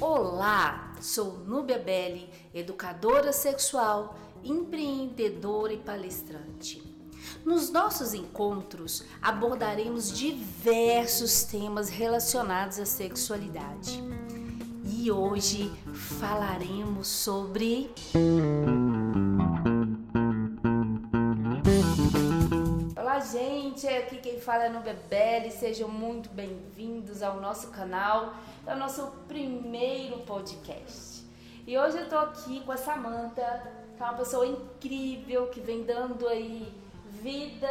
Olá, sou Núbia Belli, educadora sexual, empreendedora e palestrante. Nos nossos encontros abordaremos diversos temas relacionados à sexualidade. E hoje falaremos sobre. Gente! Aqui quem fala é no Bebele. Sejam muito bem-vindos ao nosso canal. É o nosso primeiro podcast. E hoje eu tô aqui com a Samanta, que é uma pessoa incrível que vem dando aí vida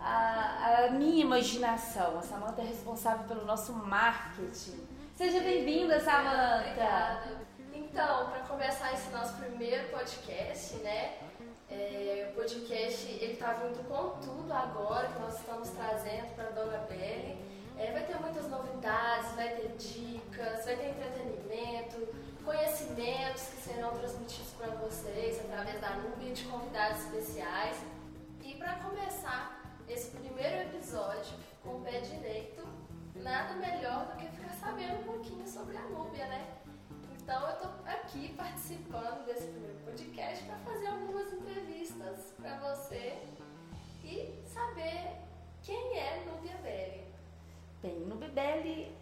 à, à minha imaginação. A Samanta é responsável pelo nosso marketing. Seja bem-vinda, Samanta! Obrigada. Então, para começar esse nosso primeiro podcast, né? É, o podcast ele tá vindo com tudo agora que nós estamos trazendo para Dona Belle. É, vai ter muitas novidades, vai ter dicas, vai ter entretenimento, conhecimentos que serão transmitidos para vocês através da nuvem de convidados especiais. E para começar esse primeiro episódio com o pé direito, nada melhor do que ficar sabendo um pouquinho sobre a Núbia, né? Então eu estou aqui participando desse primeiro podcast para fazer algumas entrevistas para você e saber quem é Núbia Belli. Bem, Núbia Belli,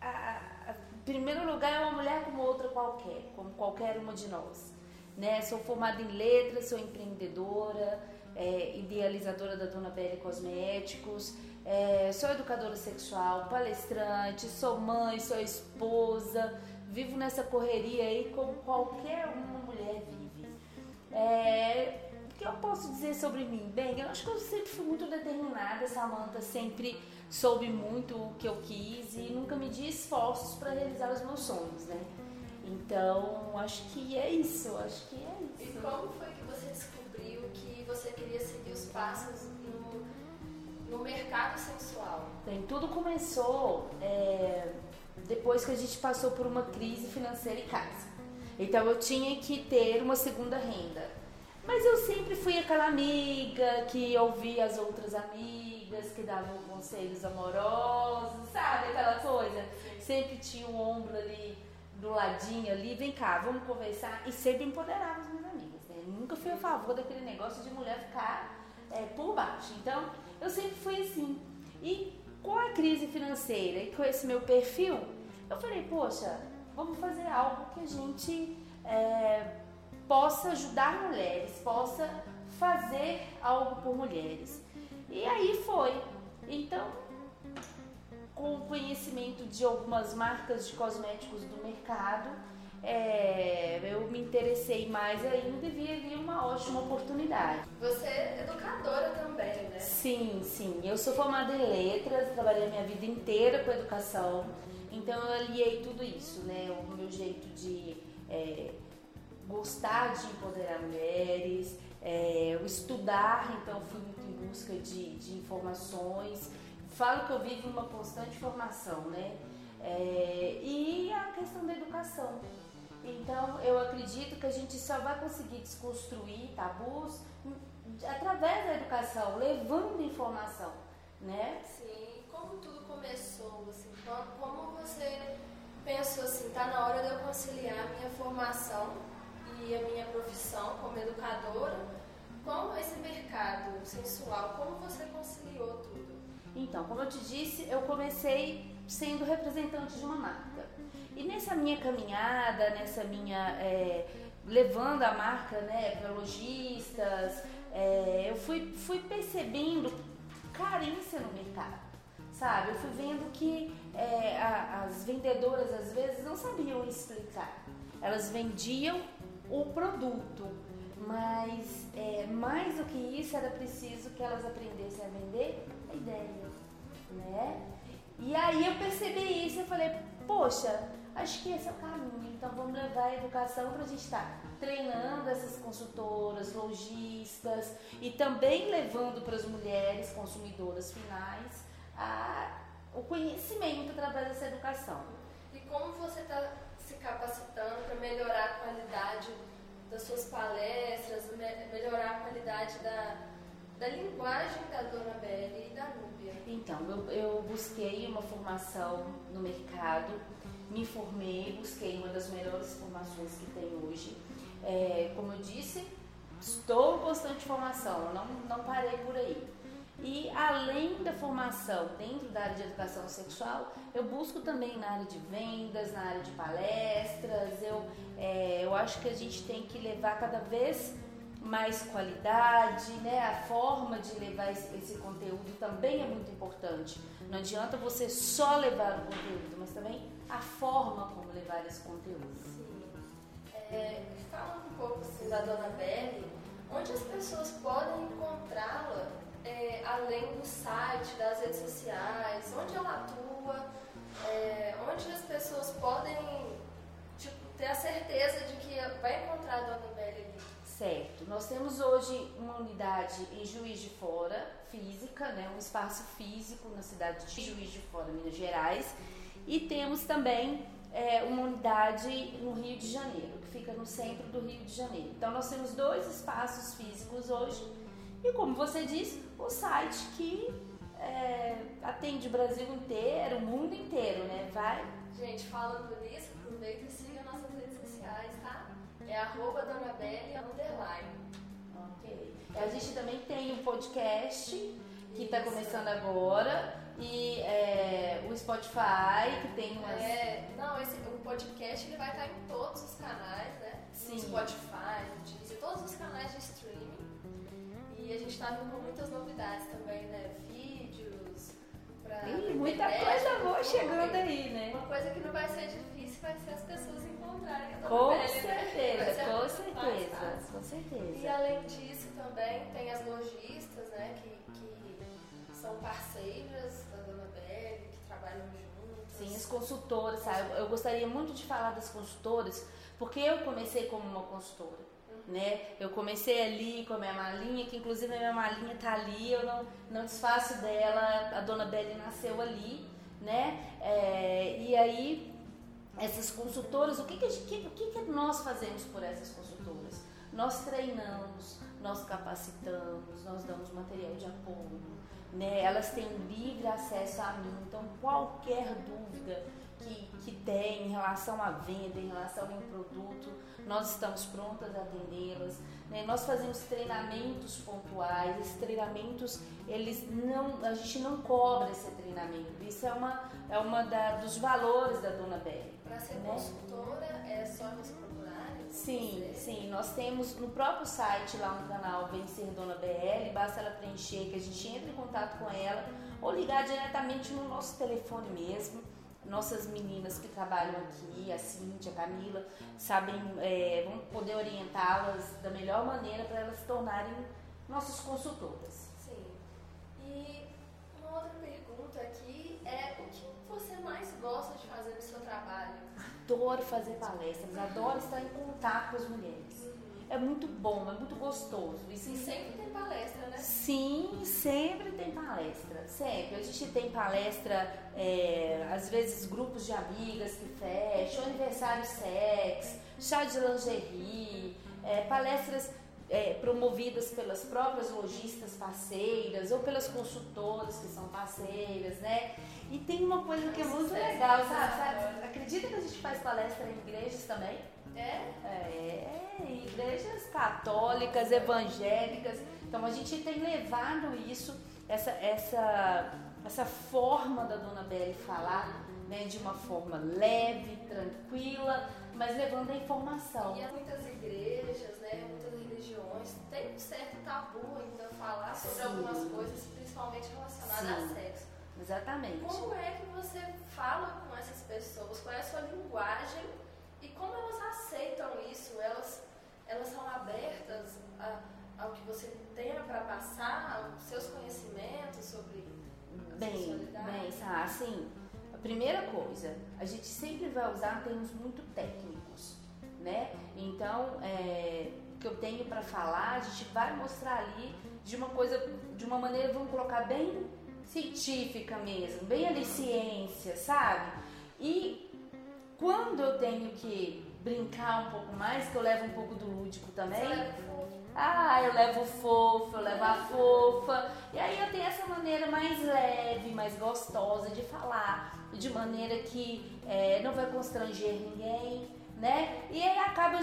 em primeiro lugar, é uma mulher como outra qualquer, como qualquer uma de nós. Né? Sou formada em letras, sou empreendedora, é, idealizadora da Dona Belli Cosméticos, é, sou educadora sexual, palestrante, sou mãe, sou esposa, vivo nessa correria aí como qualquer uma mulher vive. É, o que eu posso dizer sobre mim? Bem, eu acho que eu sempre fui muito determinada, Samantha sempre soube muito o que eu quis e nunca me di esforços para realizar os meus sonhos, né? Então, acho que é isso, acho que é isso. E como foi que você descobriu que você queria seguir os passos no, no mercado sexual? Bem, tudo começou é, depois que a gente passou por uma crise financeira em casa. Então, eu tinha que ter uma segunda renda. Mas eu sempre fui aquela amiga que ouvia as outras amigas, que davam conselhos amorosos, sabe aquela coisa? Sempre tinha um ombro ali do ladinho ali, vem cá, vamos conversar. E sempre empoderava as minhas amigas. Né? Nunca fui a favor daquele negócio de mulher ficar é, por baixo. Então, eu sempre fui assim. E com a crise financeira e com esse meu perfil, eu falei, poxa, vamos fazer algo que a gente é, possa ajudar mulheres, possa fazer algo por mulheres. E aí foi. Então, com o conhecimento de algumas marcas de cosméticos do mercado, é, interessei mais ainda e vi ali uma ótima oportunidade. Você é educadora também, né? Sim, sim. Eu sou formada em letras, trabalhei a minha vida inteira com educação, então eu aliei tudo isso, né? O meu jeito de é, gostar de empoderar mulheres, é, o estudar, então fui muito em busca de, de informações falo que eu vivo uma constante formação, né? É, e a questão da educação. Então, eu acredito que a gente só vai conseguir desconstruir tabus através da educação, levando informação, né? Sim. Como tudo começou, assim, como você pensou assim, tá na hora de eu conciliar a minha formação e a minha profissão como educadora com esse mercado sensual, como você conciliou tudo? Então, como eu te disse, eu comecei sendo representante de uma marca. E nessa minha caminhada, nessa minha. É, levando a marca né, para lojistas, é, eu fui, fui percebendo carência no mercado. Sabe? Eu fui vendo que é, a, as vendedoras às vezes não sabiam explicar. Elas vendiam o produto, mas é, mais do que isso era preciso que elas aprendessem a vender a ideia, né? E aí eu percebi isso e falei, poxa, acho que esse é o caminho, então vamos levar a educação para a gente estar tá treinando essas consultoras, lojistas e também levando para as mulheres consumidoras finais a, o conhecimento através dessa educação. E como você está se capacitando para melhorar a qualidade das suas palestras, melhorar a qualidade da, da linguagem da Dona Belle e da Núbia. Então, eu, eu busquei uma formação no mercado, me formei, busquei uma das melhores formações que tem hoje. É, como eu disse, estou em constante formação, não, não parei por aí. E além da formação dentro da área de educação sexual, eu busco também na área de vendas, na área de palestras. Eu, é, eu acho que a gente tem que levar cada vez mais qualidade, né? A forma de levar esse, conteúdo também é muito importante. Não adianta você só levar o conteúdo, mas também a forma como levar esse conteúdo. Sim. É, falando um pouco assim, da Dona Belle, onde as pessoas podem encontrá-la é, além do site, das redes sociais, onde ela atua, é, onde as pessoas podem tipo, ter a certeza de que vai encontrar a Dona Belle. Certo. Nós temos hoje uma unidade em Juiz de Fora, física, né, um espaço físico na cidade de Juiz de Fora, Minas Gerais. E temos também é, uma unidade no Rio de Janeiro, que fica no centro do Rio de Janeiro. Então nós temos dois espaços físicos hoje. E como você disse, o site que é, atende o Brasil inteiro, o mundo inteiro, né? Vai. Gente, falando nisso, aproveita e siga nossas redes sociais, tá? É arroba Dona Belly underline. Ok. A gente também tem um podcast que está começando agora e é, o Spotify que tem umas... É, não, esse, o podcast ele vai estar em todos os canais, né? Sim. No Spotify, no Deezer, todos os canais de streaming. E a gente está vindo com muitas novidades também, né? Vídeos, pra. Ih, muita coisa boa chegando aí, né? Uma coisa que não vai ser difícil vai ser as pessoas encontrarem a Com pele, certeza, né? com certeza, com certeza. E além disso também tem as lojistas, né? Que, que são parceiras da Dona Belle, que trabalham juntas. Sim, as consultoras, sabe? Eu gostaria muito de falar das consultoras, porque eu comecei como uma consultora né? Eu comecei ali com a minha malinha, que inclusive a minha malinha tá ali, eu não, não desfaço dela, a dona Belle nasceu ali, né? É, e aí, essas consultoras, o que que, que, que, nós fazemos por essas consultoras? Nós treinamos, nós capacitamos, nós damos material de apoio, né? Elas têm livre acesso a mim, então qualquer dúvida que, que tem em relação à venda, em relação ao produto, nós estamos prontas a atendê-las. Né? Nós fazemos treinamentos pontuais, esses treinamentos, eles não, a gente não cobra esse treinamento. Isso é uma, é uma dos valores da Dona Belle. Para ser né? consultora, é só nos procurar? Sim, você? sim. Nós temos no próprio site, lá no canal Vencer Dona BL, basta ela preencher que a gente entra em contato com ela ou ligar diretamente no nosso telefone mesmo nossas meninas que trabalham aqui, a Cíntia, a Camila, sabem, é, vão poder orientá-las da melhor maneira para elas se tornarem nossas consultoras. Sim. E uma outra pergunta aqui é o que você mais gosta de fazer no seu trabalho? Adoro fazer palestras, adoro estar em contato com as mulheres. É muito bom, é muito gostoso. E sempre tem palestra, né? Sim, sempre tem palestra. Sempre. A gente tem palestra, é, às vezes grupos de amigas que fecham, aniversário sex, chá de lingerie, é, palestras é, promovidas pelas próprias lojistas parceiras ou pelas consultoras que são parceiras, né? E tem uma coisa que é muito legal, sabe? sabe? Acredita que a gente faz palestra em igrejas também? É? É, igrejas católicas, evangélicas. Então a gente tem levado isso, essa, essa, essa forma da Dona Belle falar, né, de uma forma leve, tranquila, mas levando a informação. E muitas igrejas, né, muitas religiões, tem um certo tabu ainda falar sobre Sim. algumas coisas, principalmente relacionadas Sim. a sexo. Exatamente. Como é que você fala com essas pessoas? Qual é a sua linguagem e como elas aceitam isso? Elas, elas são abertas a, ao que você tenha para passar, os seus conhecimentos sobre a bem, sexualidade? Bem, assim, a primeira coisa, a gente sempre vai usar termos muito técnicos, né? Então, é, o que eu tenho para falar, a gente vai mostrar ali de uma coisa, de uma maneira, vamos colocar bem científica mesmo, bem ali ciência, sabe? E quando eu tenho que brincar um pouco mais, que eu levo um pouco do lúdico também. Ah, eu levo fofo, eu levo a fofa. E aí eu tenho essa maneira mais leve, mais gostosa de falar, de maneira que é, não vai constranger ninguém, né? E aí acaba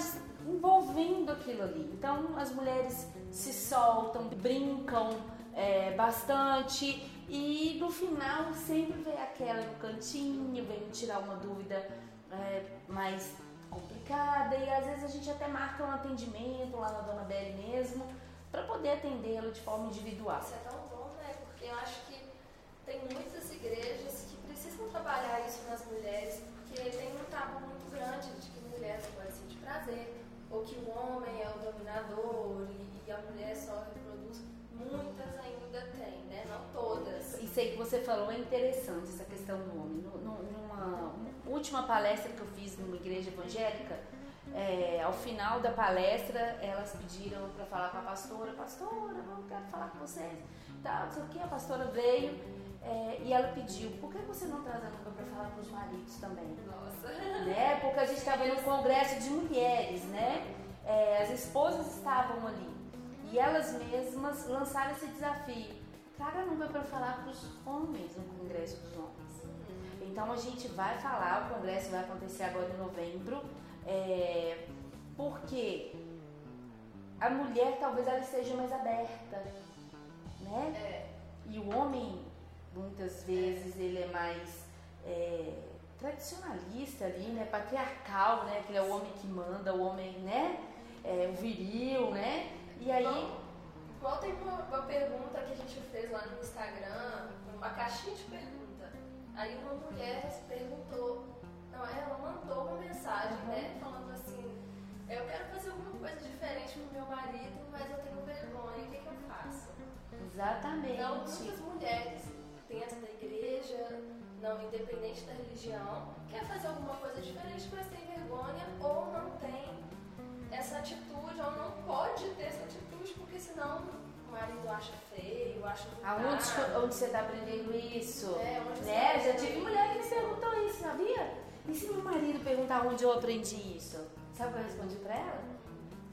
envolvendo aquilo ali. Então as mulheres se soltam, brincam é, bastante e no final sempre vem aquela no cantinho, vem tirar uma dúvida é, mais complicada e às vezes a gente até marca um atendimento lá na Dona Belle mesmo para poder atendê-lo de forma individual. Isso é tão bom, né? Porque eu acho que tem muitas igrejas que precisam trabalhar isso nas mulheres, porque tem um tabu muito grande de que mulher não pode sentir prazer, ou que o homem é o dominador e, a mulher só. Muitas ainda tem, né? Não todas. Isso aí que você falou é interessante, essa questão do homem. Numa última palestra que eu fiz numa igreja evangélica, é, ao final da palestra, elas pediram para falar com a pastora, pastora, eu quero falar com vocês. Tá, não sei o que, a pastora veio é, e ela pediu, por que você não traz a Luca para falar para os maridos também? Nossa! Né? Porque a gente estava em um congresso de mulheres, né? É, as esposas estavam ali e elas mesmas lançaram esse desafio. Traga a Luca para falar para os homens no congresso dos homens. Então a gente vai falar, o congresso vai acontecer agora em novembro, é, porque a mulher talvez ela esteja mais aberta, né? E o homem, muitas vezes, ele é mais é, tradicionalista ali, né? Patriarcal, né? Que é o homem que manda, o homem, né? É, o viril, né? E aí... Igual, igual tem uma, uma pergunta que a gente fez lá no Instagram, uma caixinha de perguntas Aí uma mulher perguntou, não, ela mandou uma mensagem, né, falando assim, eu quero fazer alguma coisa diferente pro meu marido, mas eu tenho vergonha, o que, que eu faço? Exatamente. Então, muitas mulheres dentro da igreja, não, independente da religião, quer fazer alguma coisa diferente, mas tem vergonha ou não tem essa atitude, ou não pode ter essa atitude, porque senão o marido acha feio, acha Aonde onde você está aprendendo isso? É, onde né? você Já tive mulher que me perguntou isso, sabia? E se meu marido perguntar onde eu aprendi isso? Sabe o que eu respondi pra ela?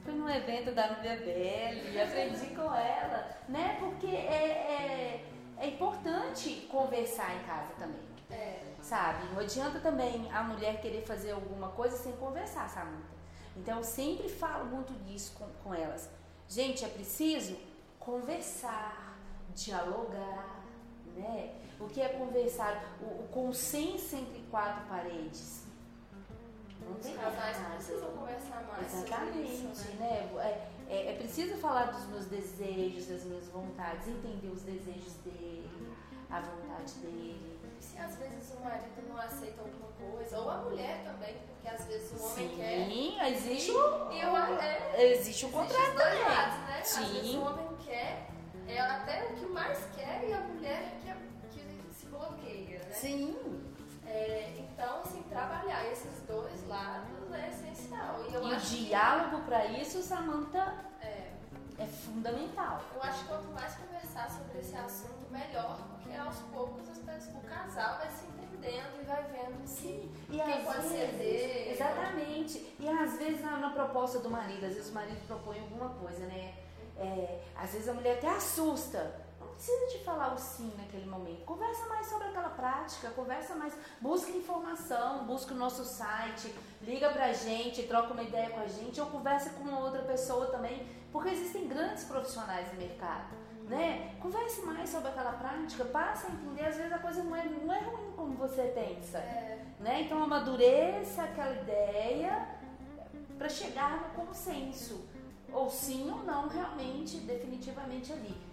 Fui num evento da Nubia Belli, aprendi com ela, né? Porque é, é, é importante conversar em casa também. É. Sabe? Não adianta também a mulher querer fazer alguma coisa sem conversar, Samanta. Então eu sempre falo muito disso com, com elas. Gente, é preciso conversar, dialogar, né? O que é conversar? O, o consenso entre quatro paredes. Não tem Os casais precisam conversar mais Exatamente, isso, né? né? É, é, é, preciso falar dos meus desejos, das minhas vontades, entender os desejos dele, a vontade dele. Se às vezes o marido não aceita alguma coisa, ou a mulher também, porque às vezes o homem Sim, quer. Sim, existe o, e o, é, existe o contrato existe lados, né? Sim. Às vezes o homem quer, é até o que mais quer, e a mulher é que, é, que se bloqueia, né? Sim. É, então, assim, trabalhar esses dois lados é essencial. E, e o diálogo para isso, Samantha, é, fundamental. eu acho que quanto mais conversar sobre esse assunto, melhor, porque aos poucos as pessoas, o casal vai se entendendo e vai vendo Sim, e quem pode vezes, ceder. Exatamente. E às vezes na, na proposta do marido, às vezes o marido propõe alguma coisa, né? É, às vezes a mulher até assusta. Precisa de falar o sim naquele momento. Conversa mais sobre aquela prática, conversa mais, busca informação, busca o nosso site, liga pra gente, troca uma ideia com a gente, ou conversa com uma outra pessoa também, porque existem grandes profissionais no mercado. Né? Converse mais sobre aquela prática, passa a entender, às vezes a coisa não é, não é ruim como você pensa. É, Né? Então amadureça aquela ideia para chegar no consenso. Ou sim ou não, realmente, definitivamente ali.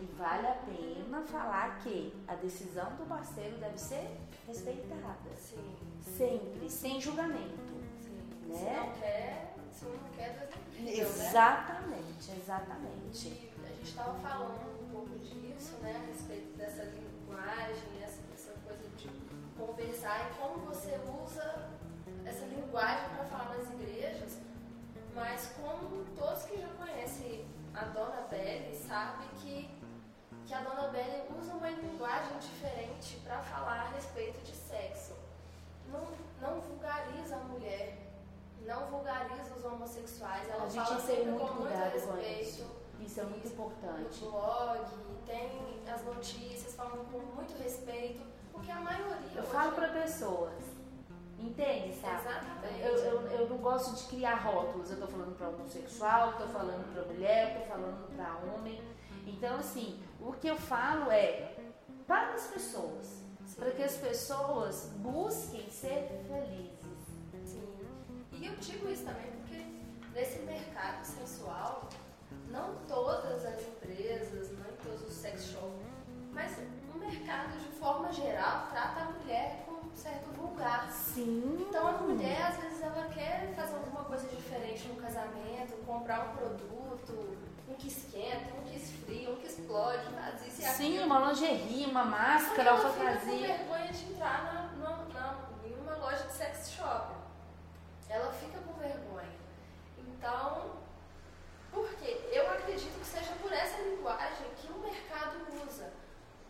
E vale a pena falar que a decisão do parceiro deve ser respeitada. sim, Sempre, sem julgamento. sim. Né? Se não quer, se não quer, Deus não quer, né? Exatamente, exatamente. E a gente estava falando um pouco disso, né, a respeito dessa linguagem, essa, essa coisa de conversar e como você usa essa linguagem para falar nas igrejas, mas como todos que já conhecem a Dona Belle sabem que, que a Dona Belle usa uma linguagem diferente para falar a respeito de sexo. Não, não vulgariza a mulher, não vulgariza os homossexuais. Ela A gente fala sempre muito com muito cuidado com respeito. isso. Isso é muito no importante. blog, tem as notícias falando com muito respeito, porque a maioria. Eu hoje- falo para pessoas, entende, sabe? Exatamente. Eu, eu, eu não gosto de criar rótulos. Eu tô falando para homossexual, tô falando para mulher, tô falando para homem. Então, assim, o que eu falo é para as pessoas, para que as pessoas busquem ser felizes. Sim. E eu digo isso também porque nesse mercado sensual, não todas as empresas, não todos os sex shops, mas o mercado de forma geral trata a mulher com um certo vulgar. Sim. Então a mulher às vezes ela quer fazer alguma coisa diferente no casamento, comprar um produto, um que esquenta, um que esfria, um que explode, faz isso e Sim, aquilo. uma lingerie, uma máscara, ela uma fica com fantasia. vergonha de entrar na, na- na- em uma loja de sex shop. Ela fica com vergonha. Então, por quê? Eu acredito que seja por essa linguagem que o mercado usa.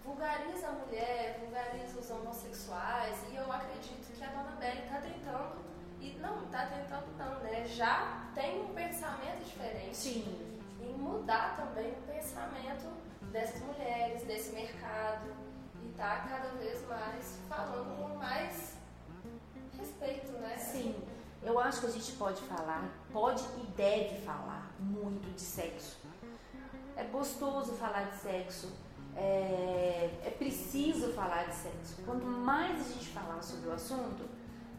Vulgariza a mulher, vulgariza os homossexuais, e eu acredito que a dona Belly está tentando, e não, está tentando não, né? Já tem um pensamento diferente Sim. Mudar também o pensamento dessas mulheres, desse mercado e tá cada vez mais falando com mais respeito, né? Sim, eu acho que a gente pode falar, pode e deve falar muito de sexo. É gostoso falar de sexo, é, é preciso falar de sexo. Quanto mais a gente falar sobre o assunto,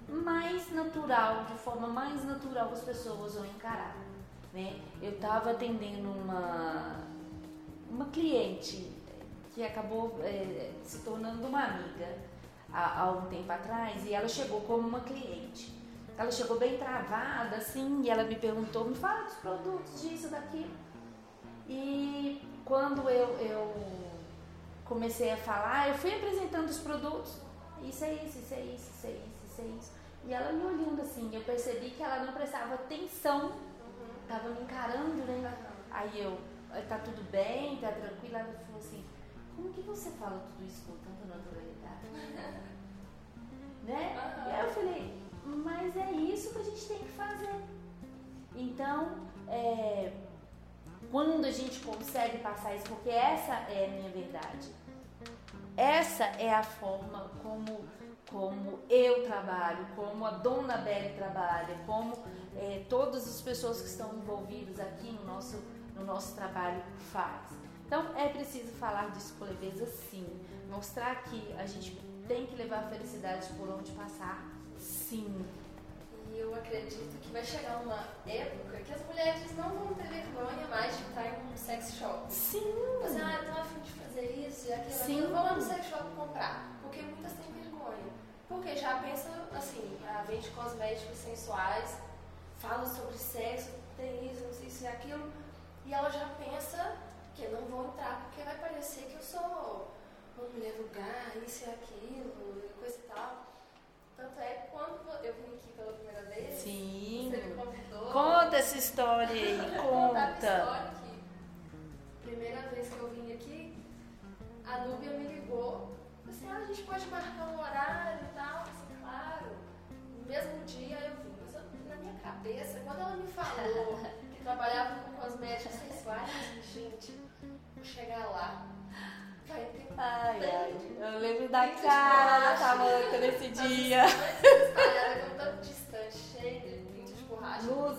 mais natural, de forma mais natural as pessoas vão encarar. Né? Eu estava atendendo uma, uma cliente que acabou é, se tornando uma amiga há, há um tempo atrás e ela chegou como uma cliente. Ela chegou bem travada, assim, e ela me perguntou, me fala dos produtos, disso, daquilo. E quando eu, eu comecei a falar, eu fui apresentando os produtos. Isso é isso, isso é isso, isso é isso, isso é isso. E ela me olhando assim, eu percebi que ela não prestava atenção. Tava me encarando, né? Aí eu, tá tudo bem, tá tranquila? Ela falou assim, como que você fala tudo isso com tanta naturalidade? né? E aí eu falei, mas é isso que a gente tem que fazer. Então, é, quando a gente consegue passar isso, porque essa é a minha verdade. Essa é a forma como, como eu trabalho, como a dona Belle trabalha, como é, todas as pessoas que estão envolvidas aqui no nosso, no nosso trabalho faz. Então é preciso falar disso com leveza sim, mostrar que a gente tem que levar a felicidade por onde passar, sim. E eu acredito que vai chegar uma época que as mulheres não vão ter vergonha mais de estar em um sex shop. Sim. Mas, ah, tô afim de fazer isso e aquilo, Sim. Vou lá no sex shop comprar. Porque muitas têm vergonha. Porque já pensa, assim, ah, vende cosméticos sensuais, fala sobre sexo, tem isso, não sei isso e aquilo. E ela já pensa que eu não vou entrar porque vai parecer que eu sou uma mulher vulgar, isso e aquilo, e coisa e tal. Tanto é que quando eu vim aqui pela primeira vez, Sim. você me convidou. Conta essa história aí, conta. história que primeira vez que eu vim aqui, a Núbia me ligou. Assim, ah, a gente pode marcar um horário e tal. Disse, claro. No mesmo dia eu vim. Minha cabeça, quando ela me falou que trabalhava com cosméticos sensuais, gente, vou chegar lá. Vai ter Ai, ai, eu lembro da cara da. Samanta nesse dia. espalhada com tanto distante, cheio de pinto de borracha. Luz,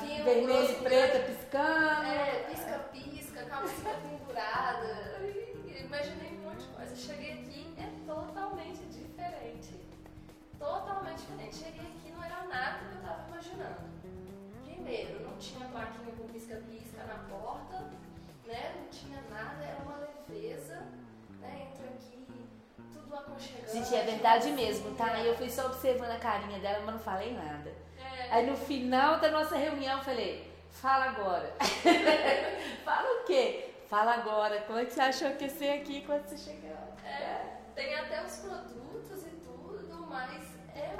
Fio, e preta piscando. É, pisca-pisca, calcinha pendurada. Imaginei um monte de coisa. Cheguei Totalmente diferente. Cheguei aqui, não era nada que eu tava imaginando. Primeiro, não tinha plaquinha com pisca-pisca na porta, né? Não tinha nada, era uma leveza, né? Entra aqui, tudo aconchegante. Gente, é verdade mesmo, tá? Eu fui só observando a carinha dela, mas não falei nada. É, Aí no final da nossa reunião eu falei, fala agora. fala o quê? Fala agora. Como é que você achou que ia ser aqui quando você chegar? é, tem até os produtos e tudo, mas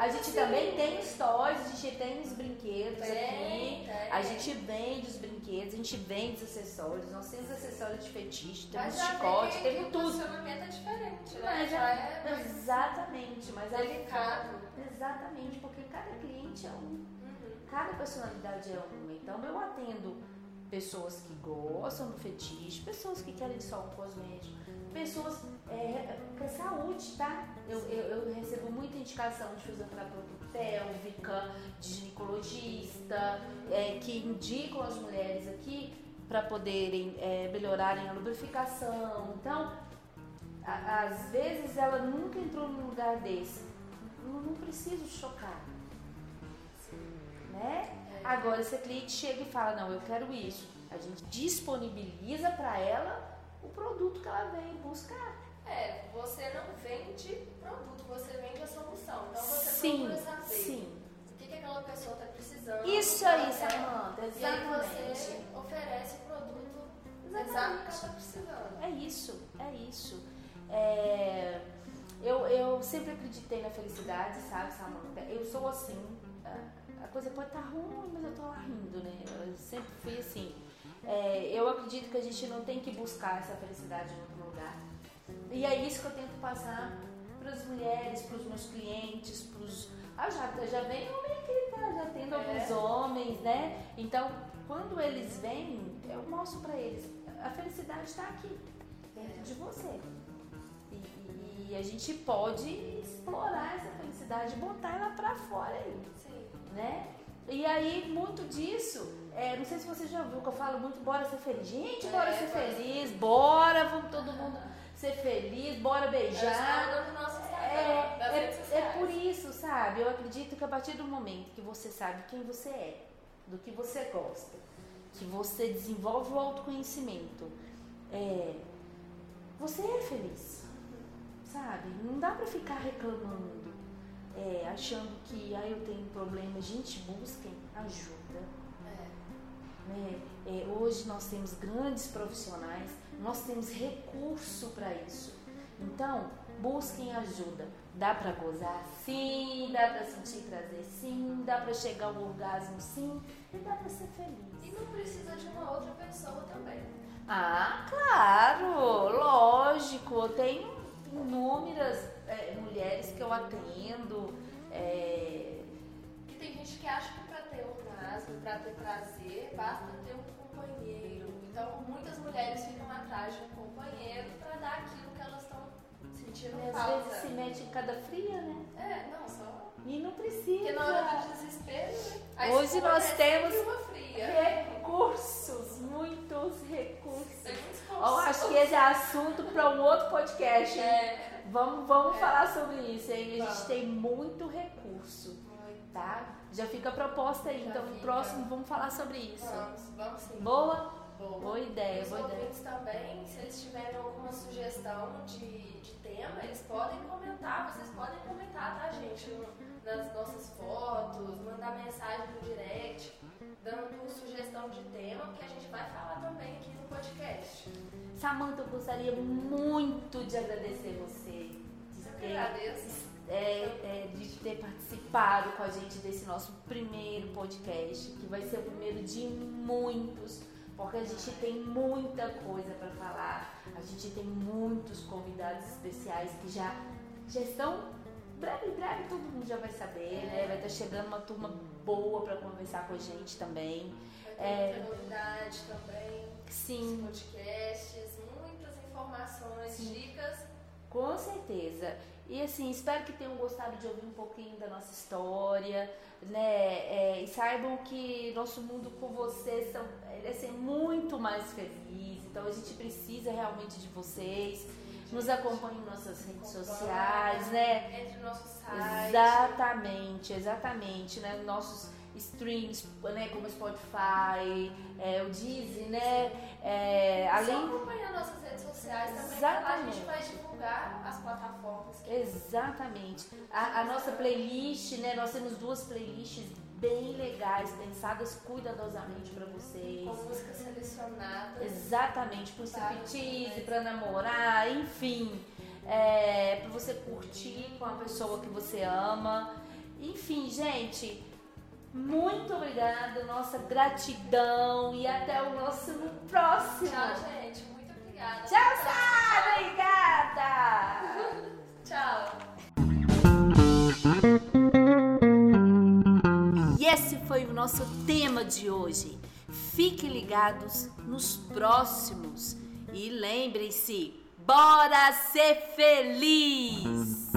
A gente também tem stories, a gente tem os brinquedos Tem, aqui. tem. A gente vende os brinquedos, a gente vende os acessórios. Nós temos acessórios de fetiche, Mas temos já chicote, que temos o tudo. posicionamento é diferente, né? Mas já é- é mais Exatamente, mas delicado. Exatamente, porque cada cliente é um. Uhum. cada personalidade é uma. Então eu atendo pessoas que gostam do fetiche, pessoas que querem só um cosmético, pessoas é, com saúde, tá? Eu, eu, eu, recebo muita indicação de fisioterapeuta pélvica, de ginecologista, é, que indicam as mulheres aqui para poderem é, melhorarem a lubrificação. Então, a, às vezes ela nunca entrou num lugar desse. Não, não preciso chocar. Né? Agora, se a cliente chega e fala, não, eu quero isso, a gente disponibiliza para ela o produto que ela vem buscar. É, você não vende produto, você vende a solução. Então você sim, procura saber sim. o que, que aquela pessoa está precisando. Isso aí, Samanta, exatamente. E aí você oferece o produto exatamente. exato que ela está precisando. É isso, é isso. É, eu, eu sempre acreditei na felicidade, sabe, Samanta? Eu sou assim. A coisa pode estar tá ruim, mas eu tô lá rindo, né? Eu sempre fui assim. É, eu acredito que a gente não tem que buscar essa felicidade em outro lugar. E é isso que eu tento passar para as mulheres, para os meus clientes, para os. Ah, já, já vem homem aqui, tá? Já tendo é. alguns homens, né? Então, quando eles vêm, eu mostro para eles: a felicidade está aqui, dentro de você. E, e, a gente pode explorar essa felicidade, botar ela para fora aí. Sim. Né? E aí, muito disso, é, não sei se você já viu que eu falo muito, bora ser feliz. Gente, bora é, ser feliz, bora, vamos todo mundo ser feliz, bora beijar. É, é, é por isso, sabe? Eu acredito que a partir do momento que você sabe quem você é, do que você gosta, que você desenvolve o autoconhecimento, é, você é feliz, sabe? Não dá pra ficar reclamando, é, achando que ah, eu tenho problema. Gente, busquem ajuda. É. Né? É, hoje nós temos grandes profissionais nós temos recurso para isso. Então, busquem ajuda. Dá para gozar? Sim. Dá para sentir prazer? Sim. Dá para chegar ao orgasmo? Sim. E dá para ser feliz. E não precisa de uma outra pessoa também. Ah, claro, lógico. Tenho inúmeras é, mulheres que eu atendo. É... E tem gente que acha que para ter orgasmo, para ter prazer, basta ter um companheiro. Então, muitas mulheres ficam atrás de um companheiro para dar aquilo que elas estão sentindo e falta. Às vezes se mete em cada fria, né? É, não, só. E não precisa. Porque na hora do desespero, né? Hoje nós é temos recursos, muitos recursos. Eu acho que esse é assunto para um outro podcast. É. Vamos, vamos é. falar sobre isso, hein? A gente tem muito recurso. Tá? Já fica a proposta aí. Já então, no próximo vamos falar sobre isso. Vamos, vamos sim. Boa? Boa, boa ideia, Os boa ouvintes ideia. também, se eles tiverem alguma sugestão de, de tema, eles podem comentar, vocês podem comentar, tá, gente? Nas nossas fotos, mandar mensagem no direct, dando sugestão de tema, que a gente vai falar também aqui no podcast. Samanta, eu gostaria muito de agradecer você. Ter, agradeço. É, é, de ter participado com a gente desse nosso primeiro podcast, que vai ser o primeiro de muitos porque a gente tem muita coisa para falar, a gente tem muitos convidados especiais que já, já estão breve, breve todo mundo já vai saber, né? Vai estar tá chegando uma turma boa para conversar com a gente também. Vai ter é, muita novidade também. Sim. Podcasts, muitas informações, sim. dicas. Com certeza. E assim, espero que tenham gostado de ouvir um pouquinho da nossa história, né? É, e saibam que nosso mundo com vocês são, é ser muito mais feliz. Então a gente precisa realmente de vocês. Nos acompanhem em nossas redes sociais, né? Entre nossos sites. Exatamente, exatamente, né? Nossos streams, né, como o Spotify, é, o Deezer, né? É, além... Só acompanhar nossas redes sociais também, Exatamente. a gente vai divulgar as plataformas. Que... Exatamente. A, a nossa playlist, né, nós temos duas playlists bem legais, pensadas cuidadosamente para vocês. Com músicas selecionadas. Exatamente, pro striptease, para namorar, enfim. É, para você curtir com a pessoa que você ama. Enfim, gente, muito obrigada, nossa gratidão e até o nosso próximo. Tchau, gente. Muito obrigada. Tchau, Sara. Obrigada. Tchau. E esse foi o nosso nosso tema de hoje. Fiquem ligados nos próximos e lembrem-se, bora ser feliz!